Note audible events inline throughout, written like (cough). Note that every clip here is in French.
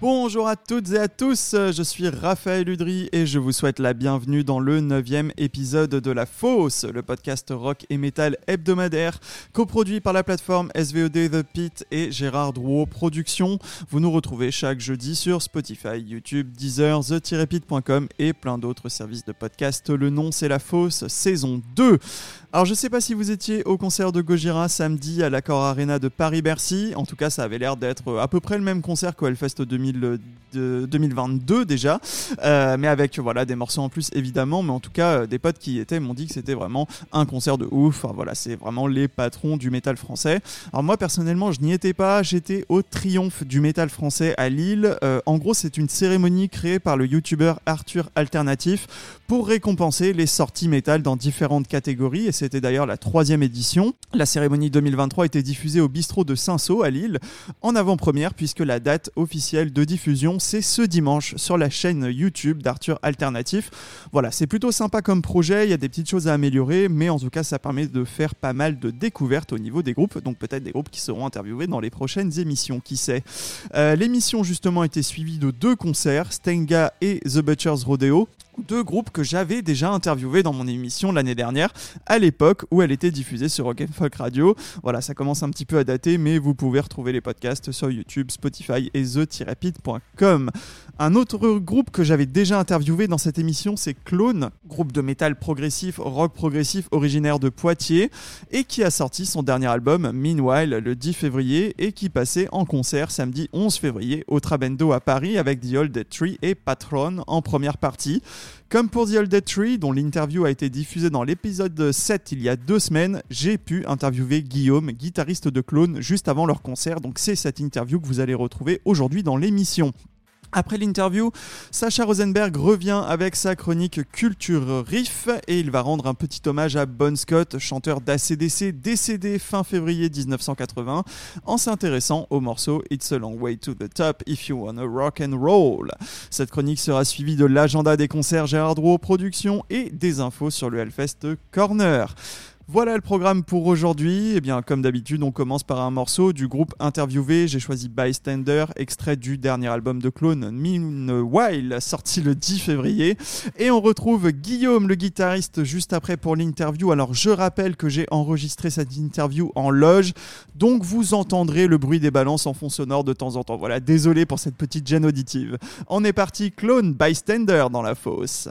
Bonjour à toutes et à tous, je suis Raphaël Udry et je vous souhaite la bienvenue dans le neuvième épisode de La Fosse, le podcast rock et metal hebdomadaire coproduit par la plateforme SVOD The Pit et Gérard Drouot Productions. Vous nous retrouvez chaque jeudi sur Spotify, YouTube, Deezer, the-pit.com et plein d'autres services de podcast. Le nom c'est La Fosse, saison 2. Alors je sais pas si vous étiez au concert de Gojira samedi à l'Accor Arena de Paris-Bercy, en tout cas ça avait l'air d'être à peu près le même concert qu'au Hellfest 2000, de 2022 déjà, euh, mais avec voilà des morceaux en plus évidemment, mais en tout cas euh, des potes qui y étaient m'ont dit que c'était vraiment un concert de ouf, voilà c'est vraiment les patrons du métal français. Alors moi personnellement je n'y étais pas, j'étais au triomphe du métal français à Lille, Euh, en gros c'est une cérémonie créée par le youtubeur Arthur Alternatif pour récompenser les sorties métal dans différentes catégories c'était d'ailleurs la troisième édition. La cérémonie 2023 était diffusée au bistrot de Saint-Saul à Lille en avant-première puisque la date officielle de diffusion c'est ce dimanche sur la chaîne YouTube d'Arthur Alternatif. Voilà, c'est plutôt sympa comme projet, il y a des petites choses à améliorer mais en tout cas ça permet de faire pas mal de découvertes au niveau des groupes, donc peut-être des groupes qui seront interviewés dans les prochaines émissions, qui sait. Euh, L'émission justement était suivie de deux concerts, Stenga et The Butcher's Rodeo deux groupes que j'avais déjà interviewés dans mon émission l'année dernière, à l'époque où elle était diffusée sur Rock Folk Radio. Voilà, ça commence un petit peu à dater, mais vous pouvez retrouver les podcasts sur YouTube, Spotify et the-pit.com. Un autre groupe que j'avais déjà interviewé dans cette émission, c'est Clone, groupe de métal progressif, rock progressif originaire de Poitiers, et qui a sorti son dernier album, Meanwhile, le 10 février, et qui passait en concert samedi 11 février au Trabendo à Paris avec The Old Tree et Patron en première partie. Comme pour The Old Dead Tree, dont l'interview a été diffusée dans l'épisode 7 il y a deux semaines, j'ai pu interviewer Guillaume, guitariste de Clone, juste avant leur concert. Donc c'est cette interview que vous allez retrouver aujourd'hui dans l'émission. Après l'interview, Sacha Rosenberg revient avec sa chronique Culture Riff et il va rendre un petit hommage à Bon Scott, chanteur d'ACDC décédé fin février 1980, en s'intéressant au morceau It's a Long Way to the Top If You Wanna Rock and Roll. Cette chronique sera suivie de l'agenda des concerts Gérard Productions et des infos sur le Hellfest Corner. Voilà le programme pour aujourd'hui. Eh bien, comme d'habitude, on commence par un morceau du groupe interviewé. J'ai choisi Bystander, extrait du dernier album de Clone, Meanwhile, sorti le 10 février. Et on retrouve Guillaume, le guitariste, juste après pour l'interview. Alors, je rappelle que j'ai enregistré cette interview en loge, donc vous entendrez le bruit des balances en fond sonore de temps en temps. Voilà, désolé pour cette petite gêne auditive. On est parti, Clone, Bystander dans la fosse.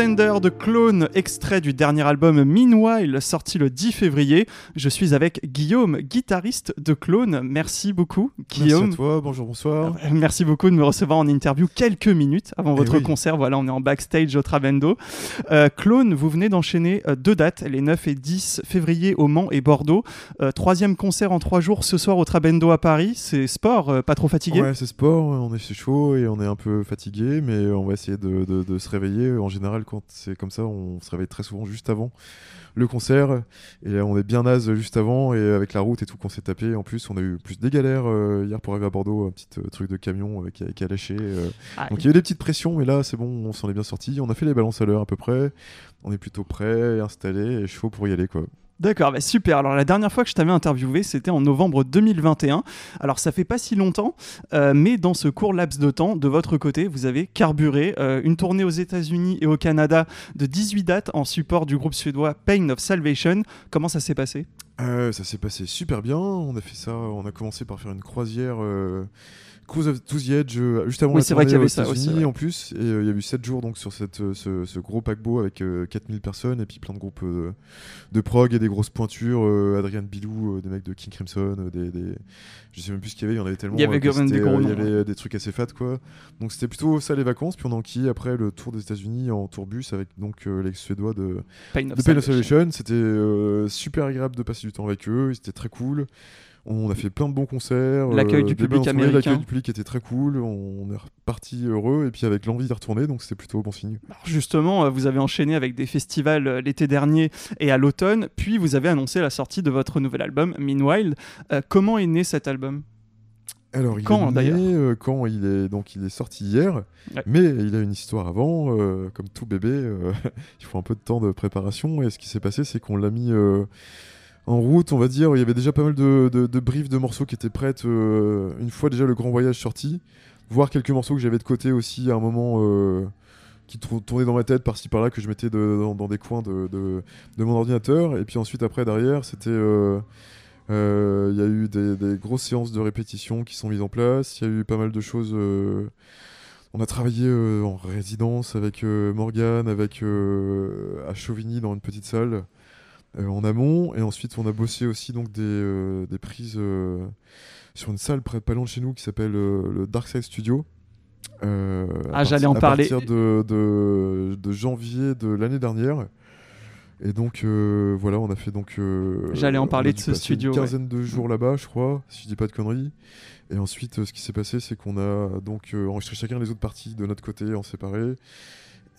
In de. De Clone, extrait du dernier album Meanwhile, sorti le 10 février. Je suis avec Guillaume, guitariste de Clone. Merci beaucoup, Guillaume. Merci à toi, bonjour, bonsoir. Euh, Merci beaucoup de me recevoir en interview quelques minutes avant Eh votre oui. concert. Voilà, on est en backstage au Trabendo. Euh, Clone, vous venez d'enchaîner euh, deux dates, les 9 et 10 février au Mans et Bordeaux. Euh, troisième concert en trois jours ce soir au Trabendo à Paris. C'est sport, euh, pas trop fatigué? Ouais, c'est sport, on est chaud et on est un peu fatigué, mais on va essayer de, de- de se réveiller. En général, quand c'est comme ça, on se réveille très souvent juste avant le concert. Et on est bien naze juste avant, et avec la route et tout qu'on s'est tapé. En plus, on a eu plus des galères euh, hier pour arriver à Bordeaux, un petit euh, truc de camion euh, qui, a, qui a lâché. Ah, Donc il y a eu des petites pressions, mais là, c'est bon, on s'en est bien sorti. On a fait les balances à l'heure à peu près. On est plutôt prêt, installé et chaud pour y aller, quoi. D'accord, bah super. Alors la dernière fois que je t'avais interviewé, c'était en novembre 2021. Alors ça fait pas si longtemps, euh, mais dans ce court laps de temps, de votre côté, vous avez carburé euh, une tournée aux États-Unis et au Canada de 18 dates en support du groupe suédois Pain of Salvation. Comment ça s'est passé? Euh, ça s'est passé super bien. On a fait ça. On a commencé par faire une croisière. Cruise of to the Edge euh, juste avant Oui, c'est vrai qu'il y avait ça aussi, ouais. en plus et euh, il y a eu 7 jours donc sur cette, euh, ce, ce gros paquebot avec euh, 4000 personnes et puis plein de groupes de prog et des grosses pointures Adrian Bilou des mecs de King Crimson des, des- je sais même plus ce qu'il y avait il y en avait tellement Il y avait des gros il y avait des trucs assez fat quoi donc c'était plutôt ça les vacances puis on a enquillé après le tour des États-Unis en tourbus avec donc les Suédois de Pain of de Pain of Salvation. Salvation, c'était super agréable de passer du temps avec eux, c'était très cool. On a fait plein de bons concerts. L'accueil euh, du des public américain. L'accueil du public était très cool. On est reparti heureux et puis avec l'envie d'y retourner, donc c'était plutôt bon signe. Alors justement, euh, vous avez enchaîné avec des festivals euh, l'été dernier et à l'automne, puis vous avez annoncé la sortie de votre nouvel album, Meanwhile. Euh, comment est né cet album? Alors il Quand, est né, euh, Quand il est donc il est sorti hier, Ouais. mais il a une histoire avant. euh, comme tout bébé, euh, (laughs) il faut un peu de temps de préparation. Et ce qui s'est passé, c'est qu'on l'a mis. En route, on va dire, il y avait déjà pas mal de, de, briefs de morceaux qui étaient prêtes euh, une fois déjà le grand voyage sorti, voire quelques morceaux que j'avais de côté aussi à un moment euh, qui tour- tournaient dans ma tête par-ci par-là que je mettais dans, des coins de, mon ordinateur. Et puis ensuite, après, derrière, c'était. euh, Il y a eu des, grosses séances de répétition qui sont mises en place. Il y a eu pas mal de choses. on a travaillé en résidence avec Morgane, avec à Chauvigny dans une petite salle en amont. Et ensuite, on a bossé aussi donc des, euh, des prises euh, sur une salle près pas loin de chez nous qui s'appelle euh, le Dark Side Studio. Euh, à Ah, j'allais en à parler. partir de, de, de janvier de l'année dernière. Et donc euh, voilà, on a fait donc. euh, J'allais en parler de ce studio, Une ouais. quinzaine de jours là-bas, je crois, si je dis pas de conneries. Et ensuite, euh, ce qui s'est passé, c'est qu'on a donc euh, enregistré chacun les autres parties de notre côté en séparé.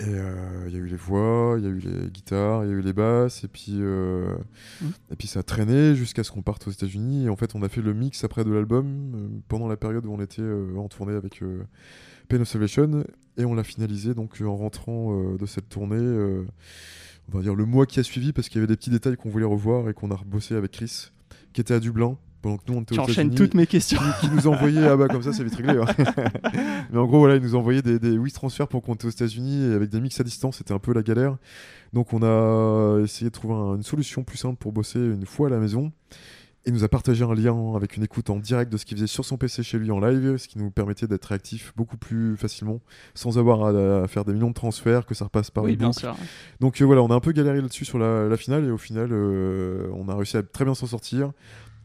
Et euh, il y a eu les voix, il y a eu les guitares, il y a eu les basses, et puis, euh, Mhm. et puis ça a traîné jusqu'à ce qu'on parte aux États-Unis. Et en fait, on a fait le mix après de l'album euh, pendant la période où on était en tournée avec Pain of Salvation, et on l'a finalisé donc en rentrant de cette tournée. on va dire le mois qui a suivi, parce qu'il y avait des petits détails qu'on voulait revoir et qu'on a rebossé avec Chris, qui était à Dublin. Pendant que nous on était Tu aux enchaînes États-Unis toutes mes questions. qui, qui nous envoyait ah bah comme ça c'est vite réglé hein. (laughs) mais en gros voilà il nous envoyait des, des oui transferts pour qu'on était aux États-Unis et avec des mix à distance c'était un peu la galère donc on a essayé de trouver un- une solution plus simple pour bosser une fois à la maison il nous a partagé un lien avec une écoute en direct de ce qu'il faisait sur son PC chez lui en live, ce qui nous permettait d'être réactifs beaucoup plus facilement, sans avoir à, à faire des millions de transferts, que ça repasse par Oui, une bien sûr. Donc euh, voilà, on a un peu galéré là-dessus sur la, la finale et au final, euh, on a réussi à très bien s'en sortir.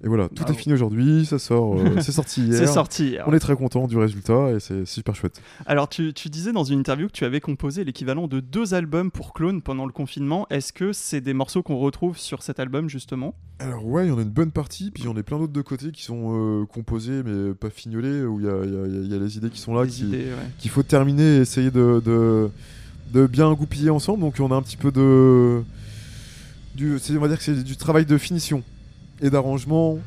Et voilà, tout est fini aujourd'hui, ça sort, euh, (laughs) c'est sorti hier. C'est sorti. hier. On est très content du résultat et c'est super chouette. Alors, tu, tu disais dans une interview que tu avais composé l'équivalent de deux albums pour Clone pendant le confinement. Est-ce que c'est des morceaux qu'on retrouve sur cet album, justement? Alors ouais, il y en a une bonne partie, puis il y en a plein d'autres de côté qui sont euh, composés mais pas fignolés, où il y a, y y les idées qui sont là, ouais. qu'il faut terminer et essayer de, de, de bien goupiller ensemble. Donc on a un petit peu de... Du, on va dire que c'est du travail de finition et d'arrangement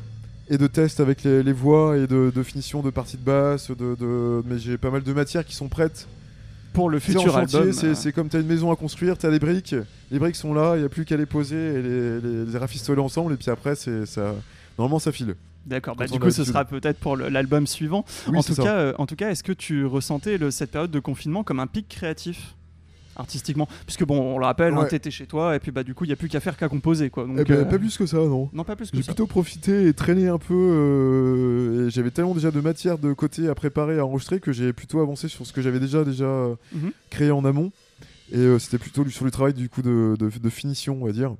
et de test avec les, les voix et de, de finition de parties de basse. De, de- mais j'ai pas mal de matières qui sont prêtes. Pour le futur chantier, album. c'est, comme tu as une maison à construire, tu as les briques, les briques sont là, il n'y a plus qu'à les poser et les, les, les rafistoler ensemble, et puis après, ça, normalement, ça file. D'accord, bah, du coup, ce sera peut-être pour l'album suivant. Oui, en, c'est tout ça. cas, euh, en tout cas, est-ce que tu ressentais le- cette période de confinement comme un pic créatif? Artistiquement Puisque bon, on le rappelle, hein, Ouais. t'étais chez toi et puis bah du coup, il y a plus qu'à faire qu'à composer quoi. Donc, Eh ben, euh, Pas plus que ça, non. Non, pas plus que J'ai plutôt profité et traîné un peu. euh, et j'avais tellement déjà de matière de côté à préparer, à enregistrer, que j'ai plutôt avancé sur ce que j'avais déjà, déjà Mhm. créé en amont. Et euh, c'était plutôt sur le travail du coup de, de- de finition, on va dire.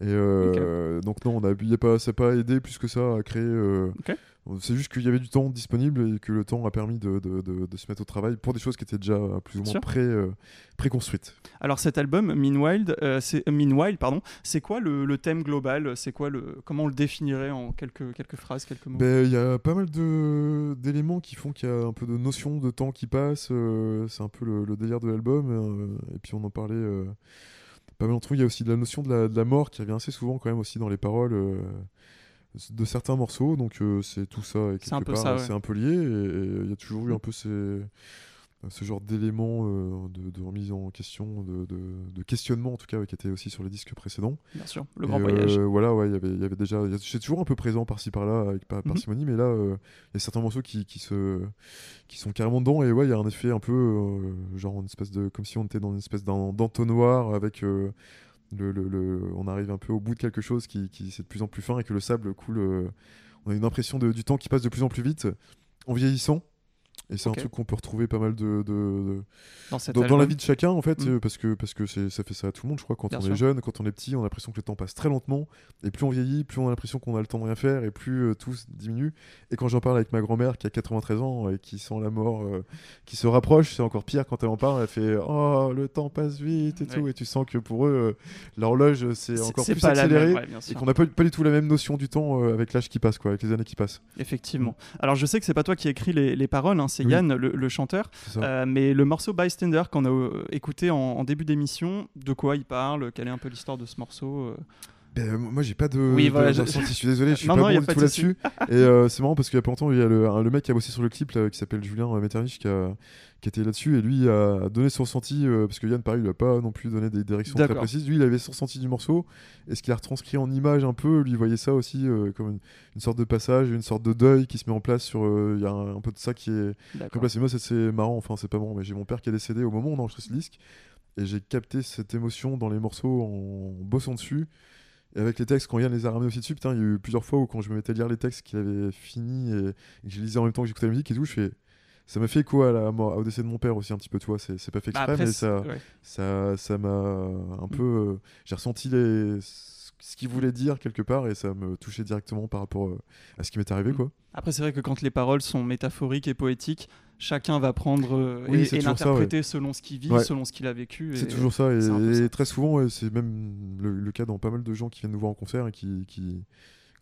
Et euh, donc non, on a, y a pas, ça n'a pas aidé plus que ça à créer. euh, Ok. C'est juste qu'il y avait du temps disponible et que le temps a permis de, de- de- de se mettre au travail pour des choses qui étaient déjà plus ou moins pré, euh, préconstruites. Alors cet album, Meanwhile, euh, c'est euh, Meanwhile, pardon, c'est quoi le, le thème global? C'est quoi le comment on le définirait en quelques quelques phrases, quelques mots? Ben, Il y a pas mal de- d'éléments qui font qu'il y a un peu de notion de temps qui passe. euh, c'est un peu le, le délire de l'album. euh, et puis on en parlait pas mal entre nous. Il y a aussi de la notion de la, mort qui revient assez souvent quand même aussi dans les paroles de certains morceaux. Donc euh, c'est tout ça. Et C'est un ça, ouais. C'est un peu lié. Et et il y a toujours eu un peu ces, ce genre d'éléments euh, de, de remise en question, de, de- de questionnement en tout cas, qui étaient aussi sur les disques précédents. Bien sûr, le Et, grand euh, voyage. voilà, ouais, il y avait- il y avait déjà. C'est toujours un peu présent par-ci par-là avec par- Mhm. parcimonie, mais là, euh, il y a certains morceaux qui, qui, se, qui sont carrément dedans. Et ouais, il y a un effet un peu. euh, genre, une espèce de. Comme si on était dans une espèce d'en- d'entonnoir avec. On arrive un peu au bout de quelque chose qui, qui c'est de plus en plus fin et que le sable coule. euh, on a une impression de- du temps qui passe de plus en plus vite en vieillissant. Et c'est un truc qu'on peut retrouver pas mal de, de- de- Dans cet dans, dans la vie de chacun en fait Mm. euh, parce que parce que ça fait ça à tout le monde je crois quand Bien on sûr. est jeune quand on est petit on a l'impression que le temps passe très lentement et plus on vieillit plus on a l'impression qu'on a le temps de rien faire et plus euh, tout diminue et quand j'en parle avec ma grand-mère qui a 93 ans et qui sent la mort euh, qui se rapproche c'est encore pire quand elle en parle elle fait oh le temps passe vite et Ouais. tout et tu sens que pour eux euh, l'horloge c'est encore plus accéléré même, ouais, et qu'on n'a pas, pas du tout la même notion du temps euh, avec l'âge qui passe quoi avec les années qui passent Effectivement. Alors je sais que c'est pas toi qui écris les, les paroles, hein, c'est Oui. Yann, le, le chanteur. c'est Euh, mais le morceau Bystander qu'on a euh, écouté en, en début d'émission, de quoi il parle Quelle est un peu l'histoire de ce morceau euh Ben, moi j'ai pas de, Oui, voilà, de je- ressenti, je suis désolé, je (laughs) suis Non, pas non, bon du tout là-dessus. et euh, c'est marrant parce qu'il y a pas longtemps, il y a le, un- le mec qui a bossé sur le clip là, qui s'appelle Julien euh, Metternich qui, a- qui était là-dessus et lui a donné son ressenti euh, parce que Yann, pareil, il a pas non plus donné des directions très précises. Lui, il avait son ressenti du morceau et ce qu'il a retranscrit en image un peu, lui il voyait ça aussi euh, comme une, une sorte de passage, une sorte de deuil qui se met en place sur. euh, Il y a un, un peu de ça qui est comme là, c'est moi, c'est- c'est marrant, enfin c'est pas marrant, mais j'ai mon père qui est décédé au moment où on enregistrait ce disque, et j'ai capté cette émotion dans les morceaux en bossant dessus. Et avec les textes, quand Yann les a ramenés aussi dessus, putain, il y a eu plusieurs fois où quand je me mettais à lire les textes qu'il avait fini et, et que je lisais en même temps que j'écoutais la musique et tout, je fais. Ça m'a fait écho à la mort, au décès de mon père aussi un petit peu, tu vois. C'est pas fait Bah, exprès, après, mais ça, ouais. ça, ça m'a un peu. euh, j'ai ressenti les, ce qu'il voulait dire quelque part et ça me touchait directement par rapport euh, à ce qui m'est arrivé, Mm. quoi. Après, c'est vrai que quand les paroles sont métaphoriques et poétiques, chacun va prendre euh, Oui, et, l'interpréter selon ce qu'il vit, Ouais. selon ce qu'il a vécu. C'est toujours ça, et, ça. très souvent, ouais, c'est même le, le cas dans pas mal de gens qui viennent nous voir en concert et qui, qui-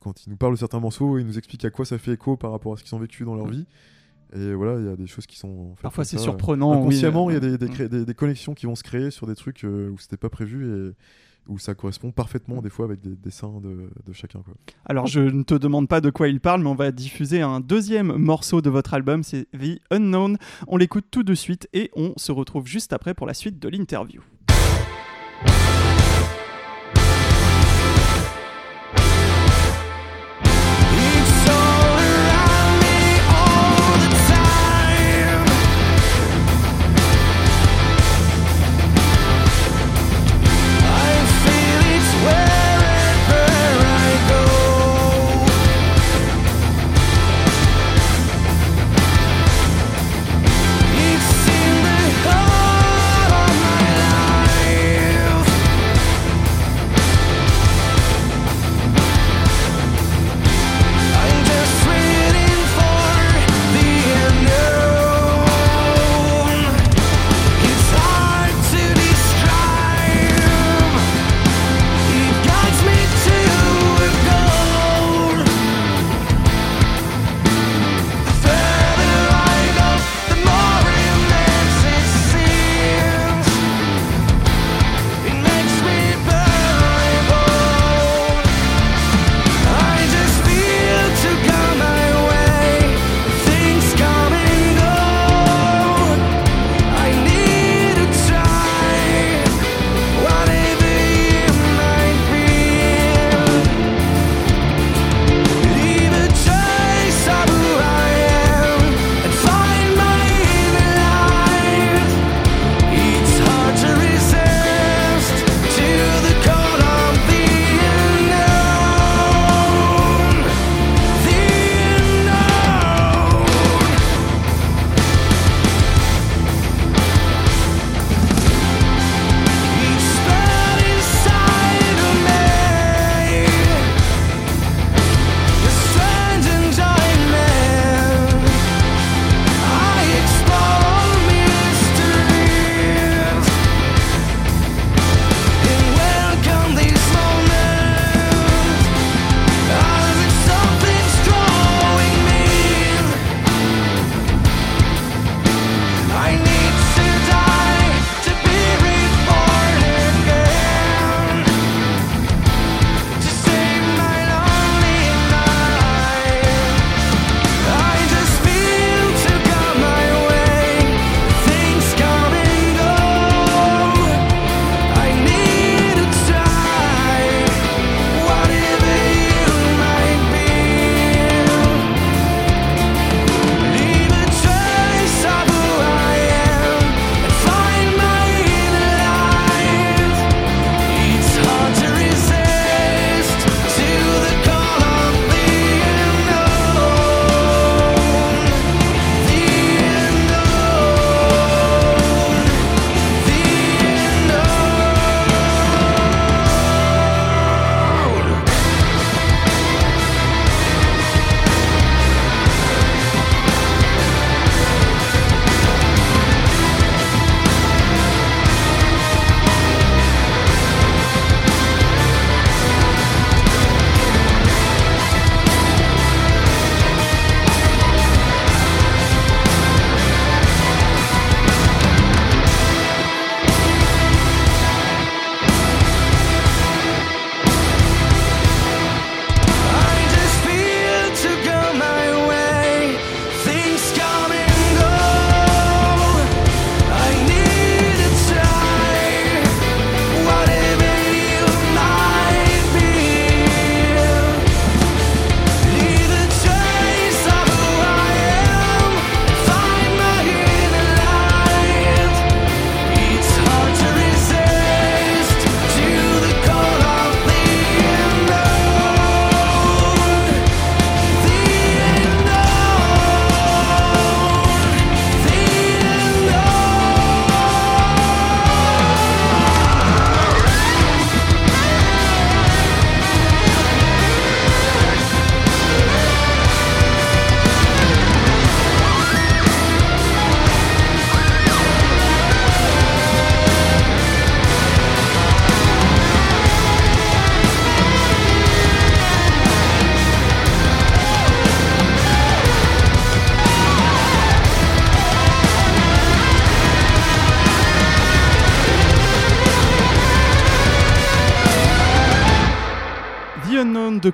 quand ils nous parlent de certains morceaux, ils nous expliquent à quoi ça fait écho par rapport à ce qu'ils ont vécu dans leur vie. Et voilà, il y a des choses qui sont. Parfois, c'est surprenant. Inconsciemment, il y a euh, des, des, mm. des- des connexions qui vont se créer sur des trucs euh, où c'était pas prévu et où ça correspond parfaitement, Mm. des fois, avec des dessins de, de chacun. Quoi. Alors, je ne te demande pas de quoi il parle, mais on va diffuser un deuxième morceau de votre album, c'est The Unknown. On l'écoute tout de suite et on se retrouve juste après pour la suite de l'interview.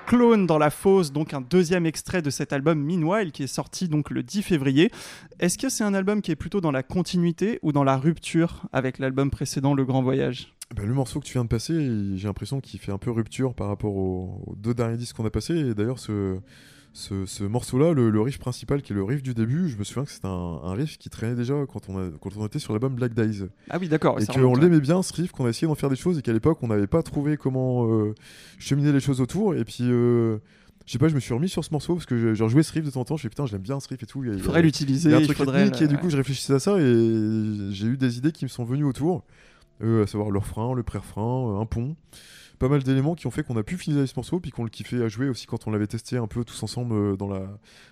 Clone dans la fosse, donc un deuxième extrait de cet album Meanwhile qui est sorti donc le 10 février. Est-ce que c'est un album qui est plutôt dans la continuité ou dans la rupture avec l'album précédent Le Grand Voyage? Bah, le morceau que tu viens de passer, j'ai l'impression qu'il fait un peu rupture par rapport aux, deux derniers disques qu'on a passés. D'ailleurs, ce, ce, ce morceau-là, le, le riff principal, qui est le riff du début, je me souviens que c'était un, un riff qui traînait déjà quand on, a, quand on était sur l'album Black Days. Ah oui, d'accord. et qu'on l'aimait bien, ce riff, qu'on a essayé d'en faire des choses et qu'à l'époque, on n'avait pas trouvé comment euh, cheminer les choses autour. Et puis. euh, je sais pas, je me suis remis sur ce morceau parce que j'ai joué ce riff de temps en temps. Je fais putain, j'aime bien ce riff et tout. Il y a- faudrait l'utiliser. il y a un truc le- et du coup je réfléchissais à ça et j'ai eu des idées qui me sont venues autour, euh, à savoir le refrain, le pré-refrain, euh, un pont. Pas mal d'éléments qui ont fait qu'on a pu finaliser ce morceau puis qu'on le kiffait à jouer aussi quand on l'avait testé un peu tous ensemble euh, dans la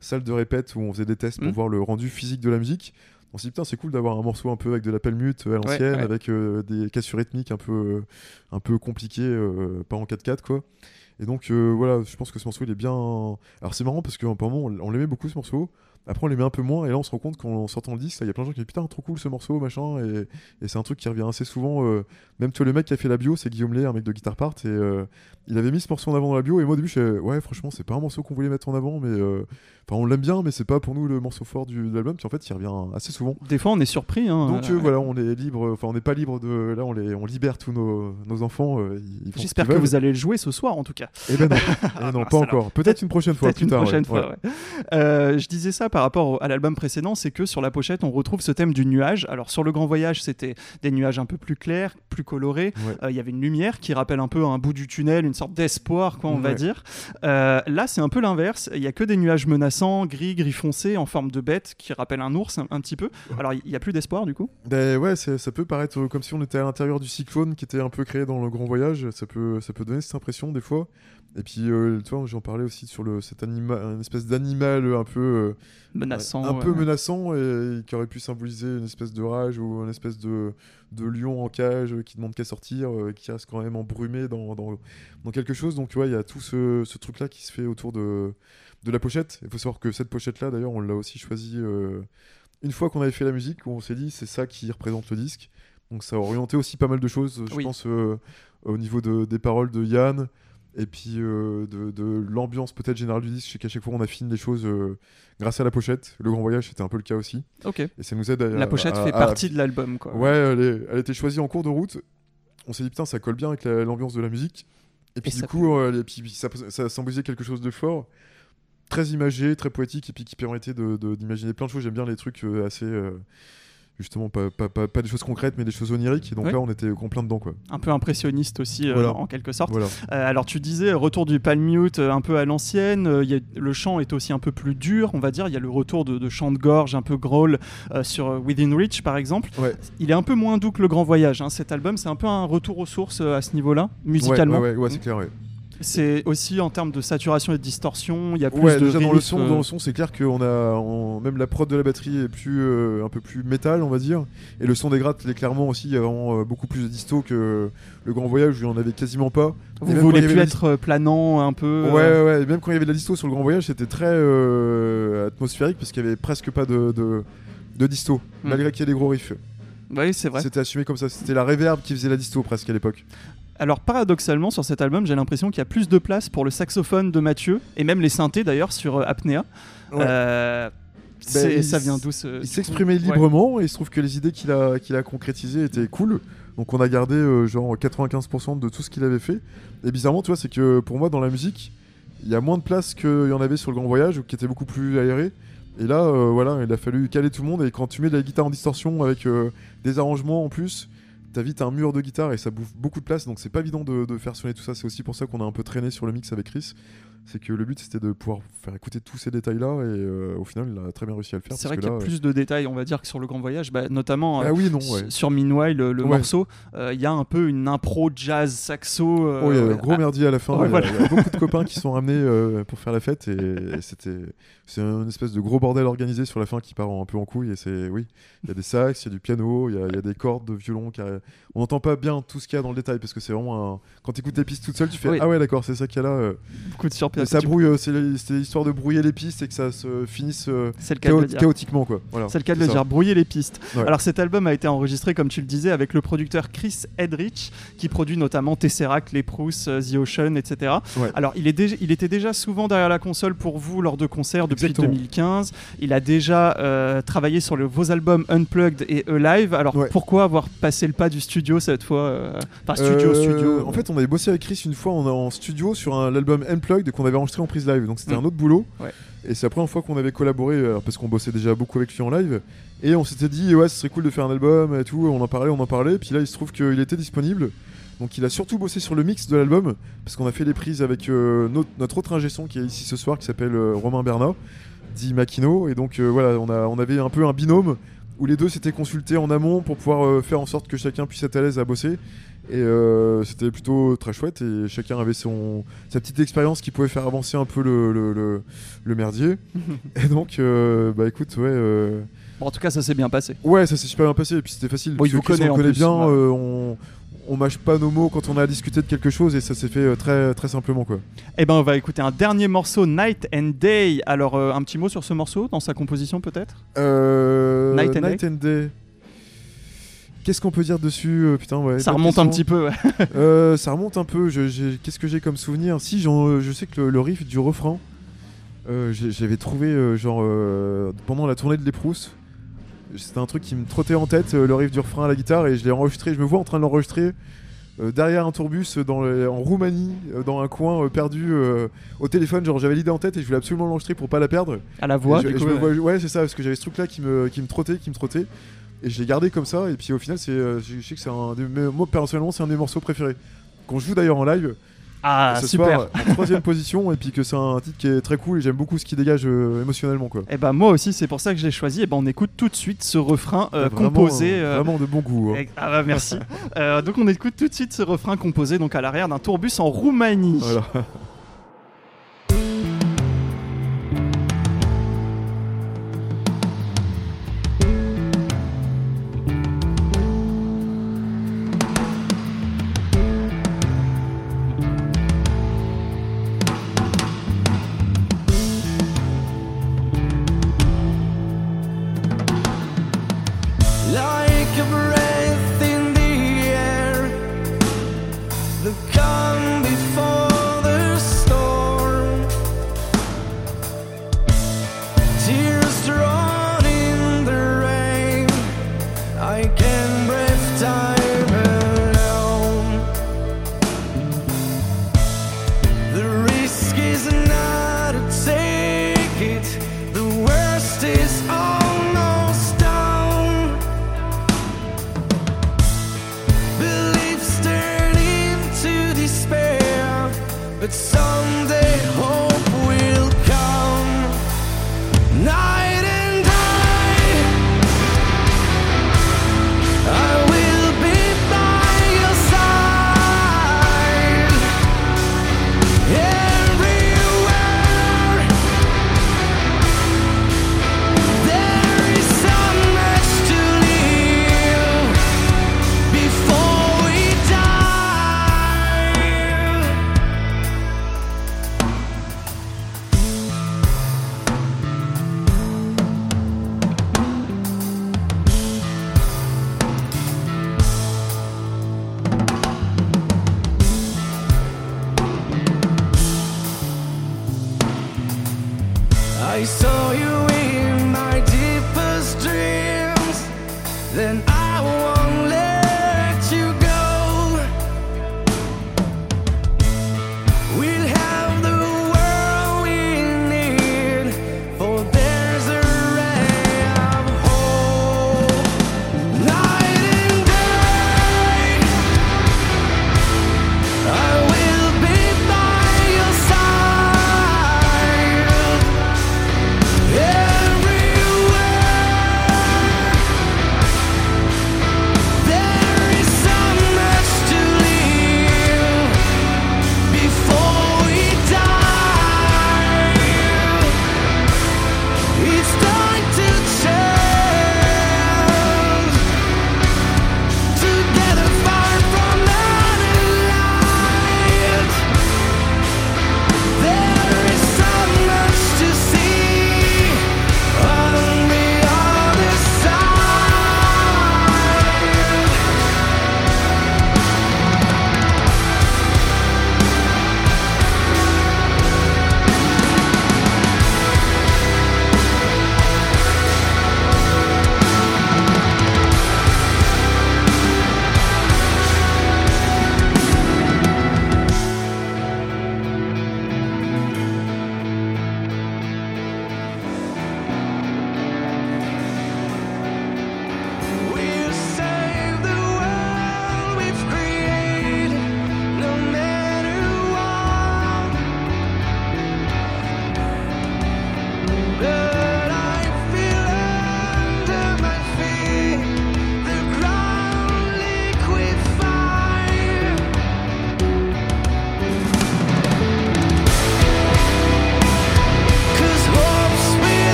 salle de répète où on faisait des tests pour Mhm. voir le rendu physique de la musique. On s'est dit putain c'est cool d'avoir un morceau un peu avec de la pelmute à l'ancienne, ouais. avec euh, des cassures rythmiques un peu, euh, un peu compliquées, euh, pas en 4-4 quoi. Et donc euh, voilà, je pense que ce morceau il est bien. Alors c'est marrant parce qu'à un moment on, on l'aimait beaucoup ce morceau. Après on l'aimait un peu moins et là on se rend compte qu'en sortant le disque, il y a plein de gens qui disent putain trop cool ce morceau machin et, et c'est un truc qui revient assez souvent. euh, même tu vois le mec qui a fait la bio, c'est Guillaume Lay, un mec de Guitar Part et euh, il avait mis ce morceau en avant dans la bio et moi au début je fais ouais franchement c'est pas un morceau qu'on voulait mettre en avant mais euh, enfin on l'aime bien mais c'est pas pour nous le morceau fort du, de l'album puis en fait il revient assez souvent. Des fois, on est surpris. hein. Donc voilà, on est libre, enfin on n'est pas libre de là on les on libère tous nos, nos enfants. J'espère que vous allez le jouer ce soir, en tout cas. Eh ben non, (laughs) Eh Ah, non pas alors. encore. Peut-être une prochaine fois. Peut-être plus une tard, ouais. prochaine Ouais. fois. ouais. Euh, je disais ça par rapport à l'album précédent, c'est que sur la pochette, on retrouve ce thème du nuage. Alors sur le Grand Voyage, c'était des nuages un peu plus clairs, plus colorés. Ouais. Euh, Il y avait une lumière qui rappelle un peu un bout du tunnel, une sorte d'espoir, quoi, on va dire. Euh, là, c'est un peu l'inverse. Il y a que des nuages menaçants, gris, gris foncé, en forme de bête, qui rappellent un ours un, un petit peu. Alors, il y a plus d'espoir du coup? Ben ouais, ça peut paraître euh, comme si on était à l'intérieur du cyclone qui était un peu créé dans le Grand Voyage. Ça peut, ça peut donner cette impression des fois. Et puis, euh, tu vois, j'en parlais aussi sur le, cet animal, une espèce d'animal un peu, euh, Menaçant. un peu menaçant et qui aurait pu symboliser une espèce de rage ou une espèce de, de lion en cage qui demande qu'à sortir, euh, qui reste quand même embrumé dans, dans, dans quelque chose. Donc, tu vois, il y a tout ce, ce truc-là qui se fait autour de, de la pochette. Il faut savoir que cette pochette-là, d'ailleurs, on l'a aussi choisie euh, une fois qu'on avait fait la musique, où on s'est dit c'est ça qui représente le disque. Donc, ça a orienté aussi pas mal de choses, je Oui. pense, euh, au niveau de- des paroles de Yann. Et puis euh, de, de l'ambiance peut-être générale du disque, je sais qu'à chaque fois on affine les choses euh, grâce à la pochette. Le Grand Voyage c'était un peu le cas aussi. Ok. Et ça nous aide à... La pochette à- fait à- partie de l'album, quoi. Ouais, elle, est- elle a été choisie en cours de route. On s'est dit putain ça colle bien avec la- l'ambiance de la musique. Et puis Et du coup euh, et puis, ça, ça symbolisait quelque chose de fort. Très imagé, très poétique et puis qui permettait de- de- d'imaginer plein de choses. J'aime bien les trucs assez... justement pas, pas, pas, pas des choses concrètes mais des choses oniriques. Et donc là on était en plein dedans quoi. Un peu impressionniste aussi, euh, en quelque sorte. Voilà. Euh, alors tu disais retour du palm mute euh, un peu à l'ancienne, euh, il y a- le chant est aussi un peu plus dur, on va dire, il y a le retour de, de chant de gorge un peu growl sur Within Reach par exemple. Ouais. Il est un peu moins doux que le Grand Voyage, hein. cet album c'est un peu un retour aux sources à ce niveau-là, musicalement. Ouais, ouais, ouais, ouais, c'est clair, ouais. C'est aussi en termes de saturation et de distorsion, il y a plus Ouais, de déjà dans le son, euh, dans le son, c'est clair qu'on a on- même la prod de la batterie est plus euh, un peu plus métal, on va dire, et le son des grattes, est clairement aussi il y a vraiment euh, beaucoup plus de disto que le Grand Voyage où il y en avait quasiment pas. Vous voulez plus être euh, planant un peu Ouais, euh, ouais, ouais, et même quand il y avait de la disto sur le Grand Voyage, c'était très atmosphérique parce qu'il y avait presque pas de, de, de disto, Hmm. malgré qu'il y ait des gros riffs. Oui, c'est vrai. C'était assumé comme ça, c'était la reverb qui faisait la disto presque à l'époque. Alors paradoxalement sur cet album, j'ai l'impression qu'il y a plus de place pour le saxophone de Mathieu et même les synthés d'ailleurs sur euh, Apnea. Ouais. Euh, Ben, il ça vient d'où ce Il s'exprimait Ouais. librement et il se trouve que les idées qu'il a, qu'il a concrétisées étaient cool. Donc on a gardé euh, genre 95% de tout ce qu'il avait fait. Et bizarrement, tu vois, c'est que pour moi, dans la musique, il y a moins de place qu'il y en avait sur le Grand Voyage, qui était beaucoup plus aéré. Et là, euh, voilà, il a fallu caler tout le monde. Et quand tu mets de la guitare en distorsion avec euh, des arrangements en plus, t'as vite un mur de guitare et ça bouffe beaucoup de place. Donc c'est pas évident de, de faire sonner tout ça. C'est aussi pour ça qu'on a un peu traîné sur le mix avec Chris. C'est que le but c'était de pouvoir faire écouter tous ces détails-là. Et euh, au final, il a très bien réussi à le faire. C'est vrai qu'il y a là, plus de détails, on va dire, que sur le Grand Voyage, bah, notamment euh, Ah oui, non, s- ouais. sur Meanwhile, le, le Ouais. morceau, euh, il y a un peu une impro jazz saxo. euh, Oh, il y a un gros ah, merdier à la fin. Il, y a, voilà. il y a beaucoup de copains qui sont ramenés euh, pour faire la fête et, et c'était c'est une espèce de gros bordel organisé sur la fin qui part un peu en couille. Et c'est oui, il y a des sax, il y a du piano, il y a, il y a des cordes de violon. qui On n'entend pas bien tout ce qu'il y a dans le détail parce que c'est vraiment un... quand tu écoutes les pistes toute seule, tu fais Oui. ah ouais d'accord, c'est ça qu'il y a là. euh. beaucoup de peut-être ça tu- brouille, euh, c'est c'était histoire de brouiller les pistes et que ça se finisse euh, le cas chaotiquement quoi. Voilà. C'est le cas de le dire, brouiller les pistes. Ouais. Alors cet album a été enregistré, comme tu le disais, avec le producteur Chris Edrich, qui produit notamment Tesseract, Les Proust, euh, The Ocean, etc. Ouais. Alors il, est il était déjà souvent derrière la console pour vous lors de concerts depuis Exactement. 2015. Il a déjà euh, travaillé sur le- vos albums Unplugged et Alive. Alors Ouais. pourquoi avoir passé le pas du studio cette fois Enfin studio, Euh, studio. En fait, on avait bossé avec Chris une fois en, en studio sur l'album Unplugged qu'on avait enregistré en prise live. Donc c'était Mm. un autre boulot. Ouais. Et c'est la première fois qu'on avait collaboré euh, parce qu'on bossait déjà beaucoup avec lui en live. Et on s'était dit ouais, ce serait cool de faire un album et tout. On en parlait, on en parlait. Puis là, il se trouve qu'il était disponible. Donc il a surtout bossé sur le mix de l'album parce qu'on a fait les prises avec euh, notre, notre autre ingé son qui est ici ce soir qui s'appelle euh, Romain Bernat, dit Makino. Et donc voilà, on, a, on avait un peu un binôme où les deux s'étaient consultés en amont pour pouvoir faire en sorte que chacun puisse être à l'aise à bosser. Et euh, c'était plutôt très chouette et chacun avait son, sa petite expérience qui pouvait faire avancer un peu le, le, le- le merdier. (laughs) et donc, euh, bah écoute, ouais, euh, Bon, en tout cas, ça s'est bien passé. ouais, ça s'est super bien passé et puis c'était facile. Bon, il vous connaît on en le connaît plus, bien, ouais. on, on mâche pas nos mots quand on a à discuter de quelque chose et ça s'est fait très, très simplement quoi. Eh ben, on va écouter un dernier morceau, Night and Day. Alors, euh, un petit mot sur ce morceau, dans sa composition peut-être? Euh, Night and Night and Day. Qu'est-ce qu'on peut dire dessus euh, Putain, ouais. Ça bonne remonte un petit peu. ouais. (laughs) Euh, ça remonte un peu. Qu'est-ce que j'ai comme souvenir? Si, euh, je sais que le, le riff du refrain, euh, j'avais trouvé euh, genre pendant la tournée de l'Éprouse. C'était un truc qui me trottait en tête, le riff du refrain à la guitare, et je l'ai enregistré. Je me vois en train de l'enregistrer derrière un tourbus dans les- en Roumanie, dans un coin perdu au téléphone. Genre j'avais l'idée en tête et je voulais absolument l'enregistrer pour pas la perdre. À la voix, je- du et coup, je me ouais. vois- ouais, c'est ça, parce que j'avais ce truc-là qui me, qui me trottait, qui me trottait. Et je l'ai gardé comme ça. Et puis au final, c'est, euh, je sais que c'est un de mes, moi personnellement, c'est un de mes morceaux préférés. Qu'on joue d'ailleurs en live Ah, ce super. soir en troisième (laughs) position. Et puis que c'est un titre qui est très cool et j'aime beaucoup ce qui dégage euh, émotionnellement. Quoi. Et ben moi aussi, c'est pour ça que je l'ai choisi. Et ben on écoute tout de suite ce refrain euh, Vraiment, composé. euh, euh, Vraiment de bon goût. hein. et- Ah bah, merci. (laughs) Euh, donc on écoute tout de suite ce refrain composé donc à l'arrière d'un tourbus en Roumanie. Voilà. (laughs)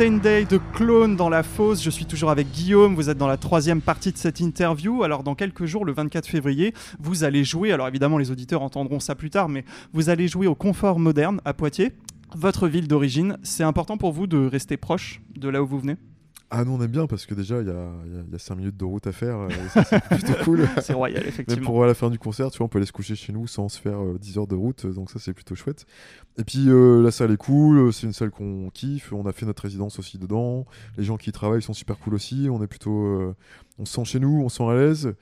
And Day de Clone dans la fosse. Je suis toujours avec Guillaume. Vous êtes dans la troisième partie de cette interview. Alors, dans quelques jours, le 24 février, vous allez jouer. Alors, évidemment, les auditeurs entendront ça plus tard, mais vous allez jouer au Confort Moderne à Poitiers. Votre ville d'origine, c'est important pour vous de rester proche de là où vous venez? Ah non, on aime bien parce que déjà, il y a, y a- il y a 5 minutes de route à faire. euh, c'est (laughs) plutôt cool. (laughs) C'est royal, Même effectivement. pour à la fin du concert, tu vois, on peut aller se coucher chez nous sans se faire euh, 10 heures de route, donc ça c'est plutôt chouette. Et puis euh, la salle est cool, euh, c'est une salle qu'on kiffe, on a fait notre résidence aussi dedans, les gens qui y travaillent sont super cool aussi, on est plutôt, euh, on se sent chez nous, on se sent à l'aise.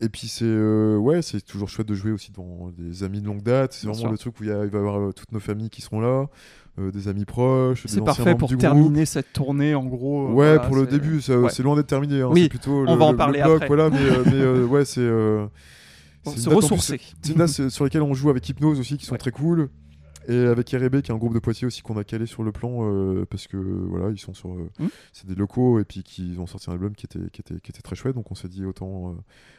Et puis c'est euh, ouais, c'est toujours chouette de jouer aussi devant des amis de longue date. C'est vraiment sûr. le truc où il, y a- il va y avoir euh, toutes nos familles qui seront là, euh, des amis proches, C'est parfait pour groupe. terminer cette tournée, en gros. Ouais, voilà, pour le début, ouais. c'est loin d'être terminé. hein, Oui, plutôt on le, va en le- parler le bloc, après. Voilà, mais, mais, ouais, c'est (laughs) c'est ressourcer. c'est sur laquelle on joue avec Hypnose aussi, qui sont Ouais. très cool. Et avec RB, qui est un groupe de Poitiers aussi qu'on a calé sur le plan, euh, parce que voilà, ils sont sur. euh, Mm. C'est des locaux, et puis qui ont sorti un album qui était, qui était, qui était très chouette, donc on s'est dit autant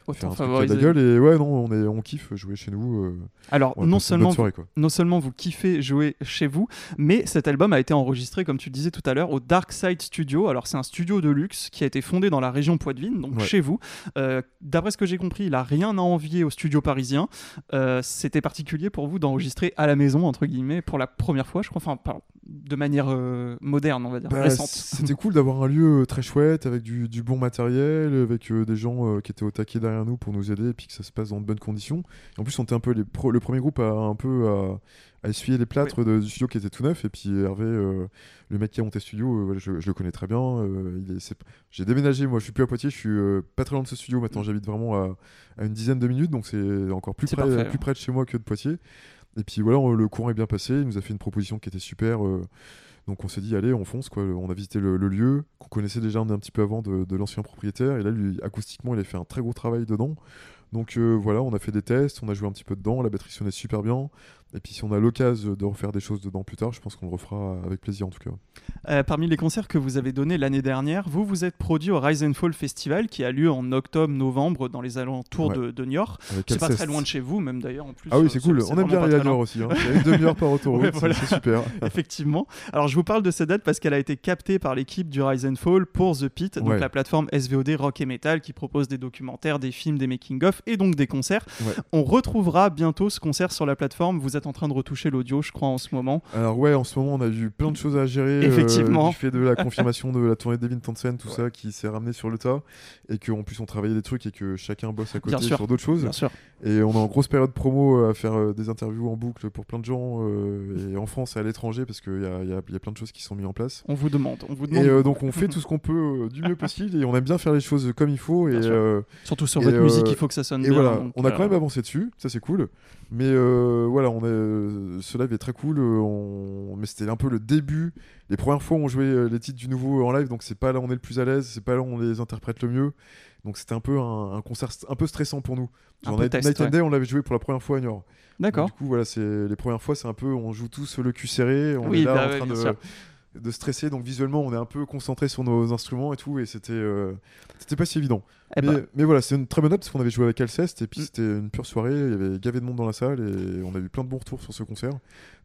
euh, faire un truc de la gueule. Et ouais, non, on, est, on kiffe jouer chez nous. Alors, non seulement, soirée, quoi. non seulement vous kiffez jouer chez vous, mais cet album a été enregistré, comme tu le disais tout à l'heure, au Dark Side Studio. Alors, c'est un studio de luxe qui a été fondé dans la région Poitevine, donc Ouais. chez vous. D'après ce que j'ai compris, il a rien à envier au studio parisien. C'était particulier pour vous d'enregistrer à la maison, entre guillemets, pour la première fois, je crois, enfin, pas- de manière euh, moderne, on va dire, Bah, récente. C'était cool d'avoir un lieu euh, très chouette avec du, du bon matériel, avec euh, des gens euh, qui étaient au taquet derrière nous pour nous aider et puis que ça se passe dans de bonnes conditions. Et en plus, on était un peu les pro- le premier groupe à un peu à, à essuyer les plâtres de- du studio qui était tout neuf. Et puis Hervé, le mec qui a monté le studio, je, je le connais très bien. J'ai déménagé, moi je suis plus à Poitiers, je suis pas très loin de ce studio. Maintenant, j'habite vraiment à, à une dizaine de minutes, donc c'est encore plus C'est près, parfait, plus près de chez moi que de Poitiers. Et puis voilà, on- le courant est bien passé. Il nous a fait une proposition qui était super. euh, donc on s'est dit, allez, on fonce. Quoi. On a visité le, lieu qu'on connaissait déjà un, petit peu avant de, de l'ancien propriétaire. Et là, lui, acoustiquement, il a fait un très gros travail dedans. Donc euh, voilà, on a fait des tests, on a joué un petit peu dedans. La batterie sonnait super bien. Et puis si on a l'occasion de refaire des choses dedans plus tard, je pense qu'on le refera avec plaisir en tout cas. Euh, parmi les concerts que vous avez donnés l'année dernière, vous vous êtes produit au Rise and Fall Festival qui a lieu en octobre-novembre dans les alentours Ouais. de, de Niort. C'est pas très loin de chez vous, même d'ailleurs en plus. Ah oui, euh, c'est cool. On aime bien aller à. Niort aussi. Hein. Il y a une demi-heure par autoroute, (laughs) Ouais, c'est- voilà. c'est super. (laughs) Effectivement. Alors je vous parle de cette date parce qu'elle a été captée par l'équipe du Rise and Fall pour The Pit, donc Ouais. la plateforme SVOD rock et metal qui propose des documentaires, des films, des making-of et donc des concerts. On retrouvera bientôt ce concert sur la plateforme. Vous êtes en train de retoucher l'audio, je crois, en ce moment. Alors ouais, en ce moment, on a eu plein de choses à gérer. euh, Effectivement. du fait de la (laughs) confirmation de la tournée de Devin Townsend, tout ça, qui s'est ramené sur le tas. Et qu'en plus, on travaillait des trucs et que chacun bosse à côté Bien sur d'autres choses. Bien sûr. Et on est en grosse période promo euh, à faire euh, des interviews en boucle pour plein de gens, euh, et en France et à l'étranger, parce qu'il y a, il y a- il y a plein de choses qui sont mises en place. On vous demande. On vous Et demande euh, donc on fait (laughs) tout ce qu'on peut euh, du mieux possible, et on aime bien faire les choses comme il faut. Et, euh, surtout sur et, votre euh, musique, il faut que ça sonne et bien. voilà, donc, on a euh, quand même avancé dessus, ça c'est cool. Mais euh, voilà, on est, ce live est très cool. euh, on- Mais c'était un peu le début. Les premières fois, on jouait euh, les titres du nouveau en live, donc c'est pas là où on est le plus à l'aise, c'est pas là où on les interprète le mieux. Donc c'était un peu un, un concert un peu stressant pour nous. Genre Night, test, Night and ouais. Day, on l'avait joué pour la première fois à Niort. D'accord. Donc, Du coup, voilà, c'est les premières fois, c'est un peu, on joue tous le cul serré, on Oui, est là bah en train de, stresser, donc visuellement, on est un peu concentré sur nos instruments et tout, et c'était, euh, c'était pas si évident. Eh mais, ben, mais voilà, c'est une très bonne note parce qu'on avait joué avec Alceste et puis Mm. c'était une pure soirée. Il y avait gavé de monde dans la salle et on a eu plein de bons retours sur ce concert.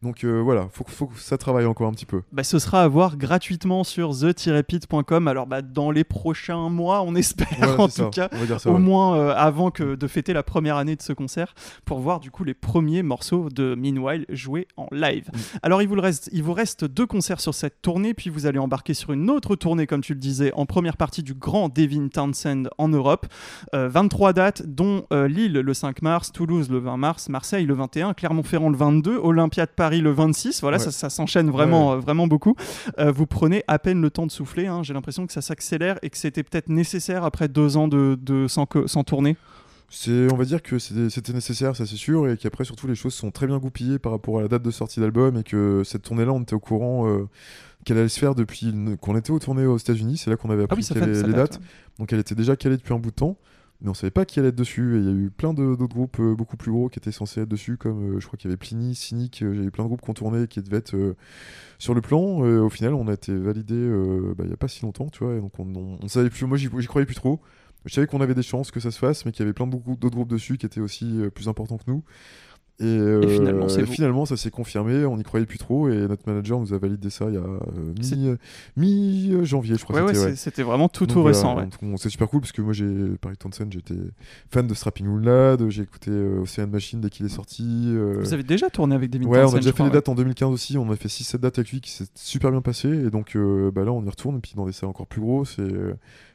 Donc euh, voilà, faut, faut que ça travaille encore un petit peu. bah, ce sera à voir gratuitement sur the-pit.com. Alors, bah, dans les prochains mois, on (laughs) espère Voilà, en tout ça. cas. ça. Au ouais. moins euh, avant que de fêter la première année de ce concert pour voir du coup les premiers morceaux de Meanwhile joués en live. Mm. Alors il vous, le reste, il vous reste deux concerts sur cette tournée puis vous allez embarquer sur une autre tournée comme tu le disais en première partie du grand Devin Townsend en Europe. Euh, 23 dates dont euh, Lille le 5 mars, Toulouse le 20 mars, Marseille le 21, Clermont-Ferrand le 22, Olympia de Paris le 26. Voilà, Ouais. ça, ça s'enchaîne vraiment, Ouais. euh, vraiment beaucoup. Euh, vous prenez à peine le temps de souffler. hein. J'ai l'impression que ça s'accélère et que c'était peut-être nécessaire après deux ans de, de sans, que- sans tourner. C'est, on va dire que c'était c'était nécessaire, ça c'est sûr, et qu'après surtout les choses sont très bien goupillées par rapport à la date de sortie d'album et que cette tournée-là, on était au courant euh, qu'elle allait se faire depuis qu'on était au tournée aux États-Unis. C'est là qu'on avait Ah appris oui, fait les date, dates. Donc elle était déjà calée depuis un bout de temps, mais on savait pas qui allait être dessus. Et il y a eu plein d'autres groupes euh, beaucoup plus gros qui étaient censés être dessus, comme euh, je crois qu'il y avait Pliny, Cynic, euh, j'ai eu plein de groupes tourné qui devaient être euh, sur le plan. Au final, on a été validé bah, il y a pas si longtemps, tu vois. Et donc on, on, on savait plus, moi j'y croyais plus trop. Je savais qu'on avait des chances que ça se fasse, mais qu'il y avait plein d'autres groupes dessus qui étaient aussi plus importants que nous. Et, euh, finalement, et ça s'est confirmé, on n'y croyait plus trop, et notre manager nous a validé ça il y a euh, mi- mi-janvier, je crois. Ouais, ouais, c'était, c'est- c'était vraiment tout, Donc tout voilà, récent. ouais. c'est super cool parce que moi j'ai Paris Tansen, j'étais fan de Strapping Moonlad, j'ai écouté euh, Ocean Machine dès qu'il est sorti. euh, Vous avez déjà tourné avec David Ouais, on Townsend, a déjà fait des ouais. dates en 2015 aussi, on a fait 6-7 dates avec lui qui s'est super bien passé et donc euh, bah là on y retourne et puis dans des salles encore plus gros, c'est euh,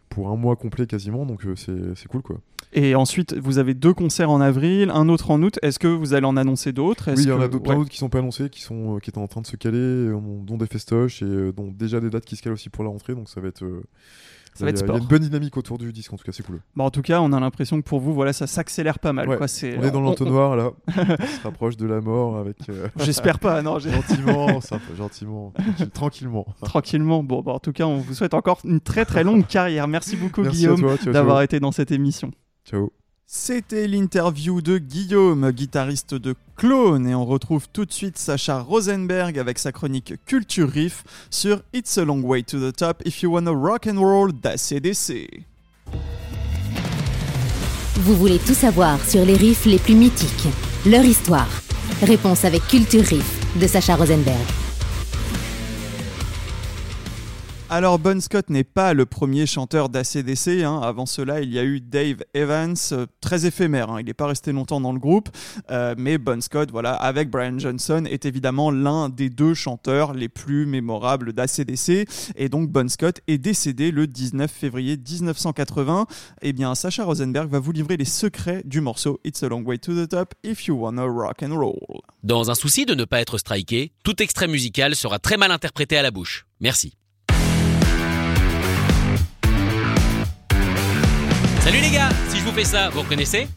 pour un mois complet quasiment donc euh, c'est cool quoi. Et ensuite, vous avez deux concerts en avril, un autre en août. Est-ce que vous allez en annoncer d'autres? Oui, il y en a d'autres- ouais. qui sont pas annoncés, qui, sont, euh, qui étaient en train de se caler, euh, dont des festoches et euh, dont déjà des dates qui se calent aussi pour la rentrée donc ça va être. Ça va être il y a- y une bonne dynamique autour du disque en tout cas, c'est cool. Bah, en tout cas, on a l'impression que pour vous, voilà, ça s'accélère pas mal. Ouais, quoi. C'est- On est dans on- l'entonnoir là, on se rapproche de la mort avec. euh, (laughs) J'espère pas, non, gentiment, tranquillement. (laughs) tranquillement. Bon, bah, en tout cas, on vous souhaite encore une très très longue carrière. Merci beaucoup, Merci Guillaume, d'avoir été dans cette émission. Ciao. C'était l'interview de Guillaume, guitariste de Clone, et on retrouve tout de suite Sacha Rosenberg avec sa chronique Culture Riff sur It's a Long Way to the Top If You Wanna Rock and Roll d'ACDC. Vous voulez tout savoir sur les riffs les plus mythiques, leur histoire. Réponse avec Culture Riff de Sacha Rosenberg. Alors Bon Scott n'est pas le premier chanteur d'ACDC. hein. Avant cela, il y a eu Dave Evans, euh, très éphémère. hein. Il n'est pas resté longtemps dans le groupe, euh, mais Bon Scott, voilà, avec Brian Johnson, est évidemment l'un des deux chanteurs les plus mémorables d'ACDC. Et donc Bon Scott est décédé le 19 février 1980. Eh bien, Sacha Rosenberg va vous livrer les secrets du morceau It's a Long Way to the Top If You Wanna Rock and Roll. Dans un souci de ne pas être striké, tout extrait musical sera très mal interprété à la bouche. Merci. Salut les gars, si je vous fais ça, vous reconnaissez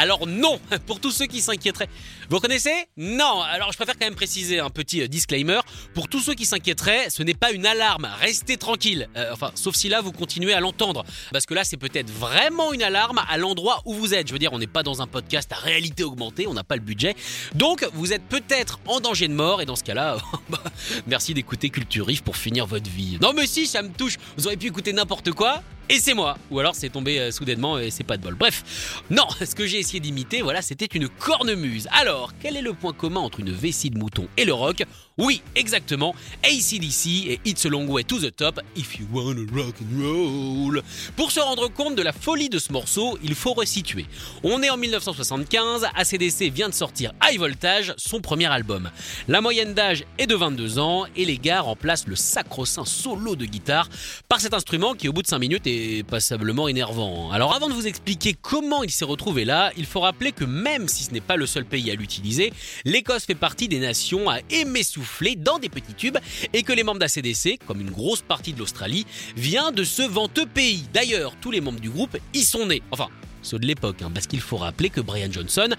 Alors non, (laughs) pour tous ceux qui s'inquiéteraient. Vous reconnaissez Non, alors je préfère quand même préciser un petit euh, disclaimer. Pour tous ceux qui s'inquiéteraient, ce n'est pas une alarme, restez tranquille. Euh, enfin, sauf si là vous continuez à l'entendre. Parce que là c'est peut-être vraiment une alarme à l'endroit où vous êtes. Je veux dire, on n'est pas dans un podcast à réalité augmentée, on n'a pas le budget. Donc vous êtes peut-être en danger de mort et dans ce cas-là, (laughs) bah, merci d'écouter Culture Riff pour finir votre vie. Non mais si, ça me touche. Vous auriez pu écouter n'importe quoi. Et c'est moi. Ou alors c'est tombé euh, soudainement et c'est pas de bol. Bref, non, (laughs) ce que j'ai d'imiter, voilà, c'était une cornemuse. Alors, quel est le point commun entre une vessie de mouton et le rock Oui, exactement, ACDC et It's a Long Way to the Top, If You Wanna Rock and Roll. Pour se rendre compte de la folie de ce morceau, il faut resituer. On est en 1975, ACDC vient de sortir High Voltage, son premier album. La moyenne d'âge est de 22 ans et les gars remplacent le sacro-saint solo de guitare par cet instrument qui au bout de 5 minutes est passablement énervant. Alors avant de vous expliquer comment il s'est retrouvé là, il faut rappeler que même si ce n'est pas le seul pays à l'utiliser, l'Écosse fait partie des nations à aimer souffler dans des petits tubes et que les membres d'ACDC, comme une grosse partie de l'Australie, vient de ce venteux pays. D'ailleurs, tous les membres du groupe y sont nés. Enfin, ceux de l'époque, hein, parce qu'il faut rappeler que Brian Johnson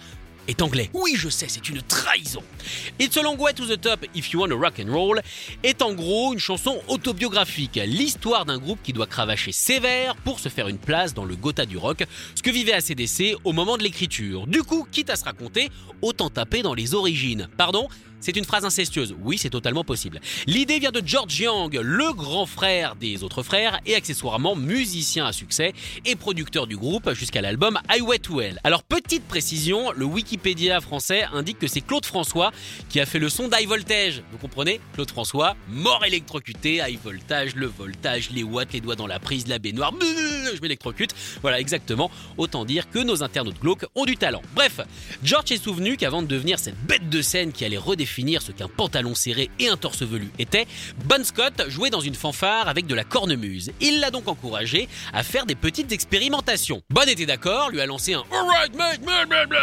est anglais. Oui, je sais, c'est une trahison. It's a long way to the top if you wanna rock and roll est en gros une chanson autobiographique, l'histoire d'un groupe qui doit cravacher sévère pour se faire une place dans le Gotha du rock, ce que vivait ACDC au moment de l'écriture. Du coup, quitte à se raconter, autant taper dans les origines. Pardon? C'est une phrase incestueuse, oui c'est totalement possible. L'idée vient de George Young, le grand frère des autres frères et accessoirement musicien à succès et producteur du groupe jusqu'à l'album Highway to Hell. Alors petite précision, le Wikipédia français indique que c'est Claude François qui a fait le son d'High Voltage. Vous comprenez? Claude François, mort électrocuté, High Voltage, le voltage, les watts, les doigts dans la prise, la baignoire, je m'électrocute. Voilà exactement, autant dire que nos internautes glauques ont du talent. Bref, George est souvenu qu'avant de devenir cette bête de scène qui allait redéfinir ce qu'un pantalon serré et un torse velu était, Bon Scott jouait dans une fanfare avec de la cornemuse. Il l'a donc encouragé à faire des petites expérimentations. Bon était d'accord, lui a lancé un Alright mate,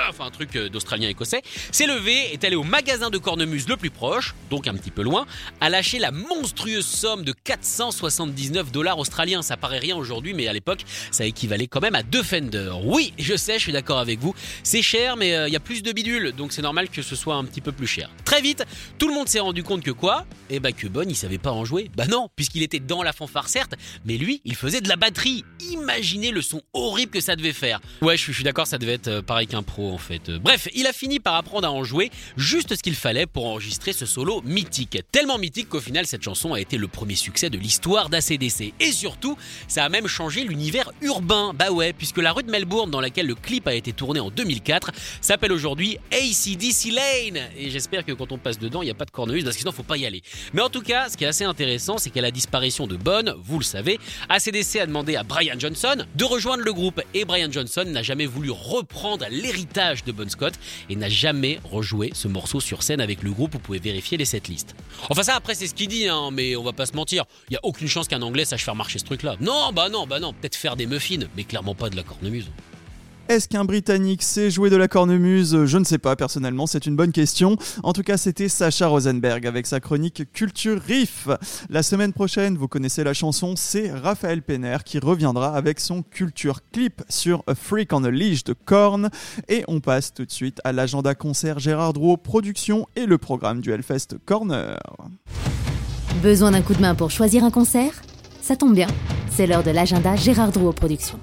enfin un truc euh, d'Australien écossais, s'est levé, est allé au magasin de cornemuse le plus proche, donc un petit peu loin, a lâché la monstrueuse somme de 479 dollars australiens. Ça paraît rien aujourd'hui, mais à l'époque, ça équivalait quand même à deux Fender. Oui, je sais, je suis d'accord avec vous. C'est cher, mais euh, il y a plus de bidules, donc c'est normal que ce soit un petit peu plus cher. Vite, tout le monde s'est rendu compte que quoi? Eh bah que Bon, il savait pas en jouer. Bah non, puisqu'il était dans la fanfare certes, mais lui, il faisait de la batterie. Imaginez le son horrible que ça devait faire. Ouais, je suis, je suis d'accord, ça devait être euh, pareil qu'un pro en fait. Euh, Bref, il a fini par apprendre à en jouer juste ce qu'il fallait pour enregistrer ce solo mythique. Tellement mythique qu'au final, cette chanson a été le premier succès de l'histoire d'ACDC. Et surtout, ça a même changé l'univers urbain. Bah ouais, puisque la rue de Melbourne dans laquelle le clip a été tourné en 2004 s'appelle aujourd'hui ACDC Lane. Et j'espère que quand on passe dedans, il n'y a pas de cornemuse parce que sinon, faut pas y aller. Mais en tout cas, ce qui est assez intéressant, c'est qu'à la disparition de Bonne, vous le savez, ACDC a demandé à Brian Johnson de rejoindre le groupe. Et Brian Johnson n'a jamais voulu reprendre l'héritage de Bon Scott et n'a jamais rejoué ce morceau sur scène avec le groupe. Vous pouvez vérifier les setlists. Enfin ça après c'est ce qu'il dit, hein, mais on va pas se mentir. Il y a aucune chance qu'un anglais sache faire marcher ce truc-là. Non, bah non, bah non. Peut-être faire des muffins, mais clairement pas de la cornemuse. Est-ce qu'un Britannique sait jouer de la cornemuse? Je ne sais pas personnellement, c'est une bonne question. En tout cas, c'était Sacha Rosenberg avec sa chronique Culture Riff. La semaine prochaine, vous connaissez la chanson, c'est Raphaël Penner qui reviendra avec son Culture Clip sur A Freak on a Leash de Korn. Et on passe tout de suite à l'agenda concert Gérard Drouot Production et le programme du Hellfest Corner. Besoin d'un coup de main pour choisir un concert? Ça tombe bien, c'est l'heure de l'agenda Gérard Drouot Productions.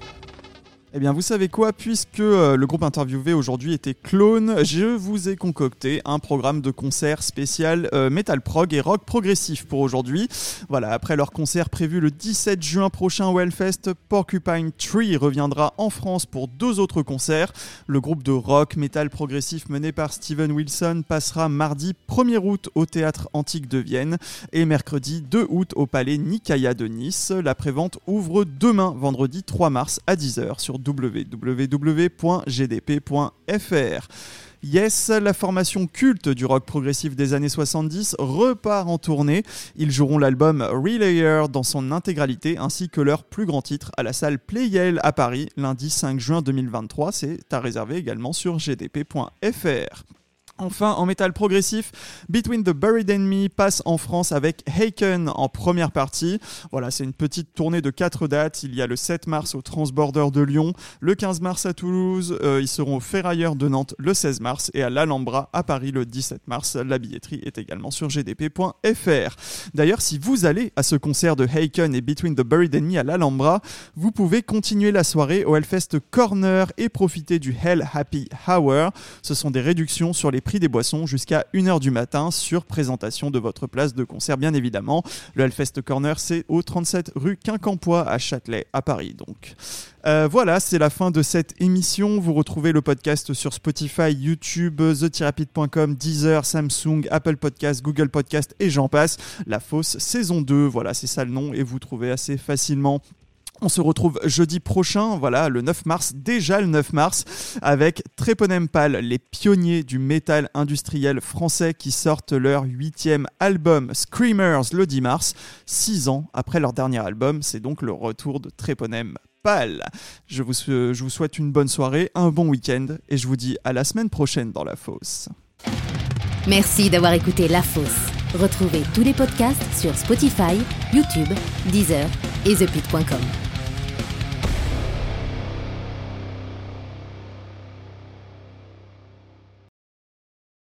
Eh bien, vous savez quoi Puisque euh, le groupe interviewé aujourd'hui était Clone, je vous ai concocté un programme de concert spécial euh, metal prog et rock progressif pour aujourd'hui. Voilà, après leur concert prévu le 17 juin prochain au Hellfest, Porcupine Tree reviendra en France pour deux autres concerts. Le groupe de rock metal progressif mené par Steven Wilson passera mardi 1er août au Théâtre Antique de Vienne et mercredi 2 août au Palais Nikaya de Nice. La prévente ouvre demain, vendredi 3 mars à 10h sur www.gdp.fr. Yes, la formation culte du rock progressif des années 70 repart en tournée. Ils joueront l'album Relayer dans son intégralité ainsi que leur plus grand titre à la salle Playel à Paris lundi 5 juin 2023. C'est à réserver également sur gdp.fr. Enfin, en métal progressif, Between the Buried and Me passe en France avec Haken en première partie. Voilà, c'est une petite tournée de quatre dates. Il y a le 7 mars au Transborder de Lyon, le 15 mars à Toulouse, euh, ils seront au Ferrailleur de Nantes le 16 mars et à l'Alhambra à Paris le 17 mars. La billetterie est également sur gdp.fr. D'ailleurs, si vous allez à ce concert de Haken et Between the Buried and Me à l'Alhambra, vous pouvez continuer la soirée au Hellfest Corner et profiter du Hell Happy Hour. Ce sont des réductions sur les prix des boissons jusqu'à 1h du matin sur présentation de votre place de concert bien évidemment. Le Hellfest Corner c'est au 37 rue Quincampoix à Châtelet à Paris donc. Euh, voilà, c'est la fin de cette émission. Vous retrouvez le podcast sur Spotify, YouTube, therapide.com, Deezer, Samsung, Apple Podcast, Google Podcast et j'en passe. La Fosse saison 2, voilà, c'est ça le nom et vous trouvez assez facilement on se retrouve jeudi prochain, voilà, le 9 mars, déjà le 9 mars, avec Treponempal, les pionniers du métal industriel français qui sortent leur huitième album Screamers le 10 mars, six ans après leur dernier album. C'est donc le retour de Treponempal. Je vous souhaite une bonne soirée, un bon week-end et je vous dis à la semaine prochaine dans la fosse. Merci d'avoir écouté La Fosse. Retrouvez tous les podcasts sur Spotify, YouTube, Deezer et ThePit.com.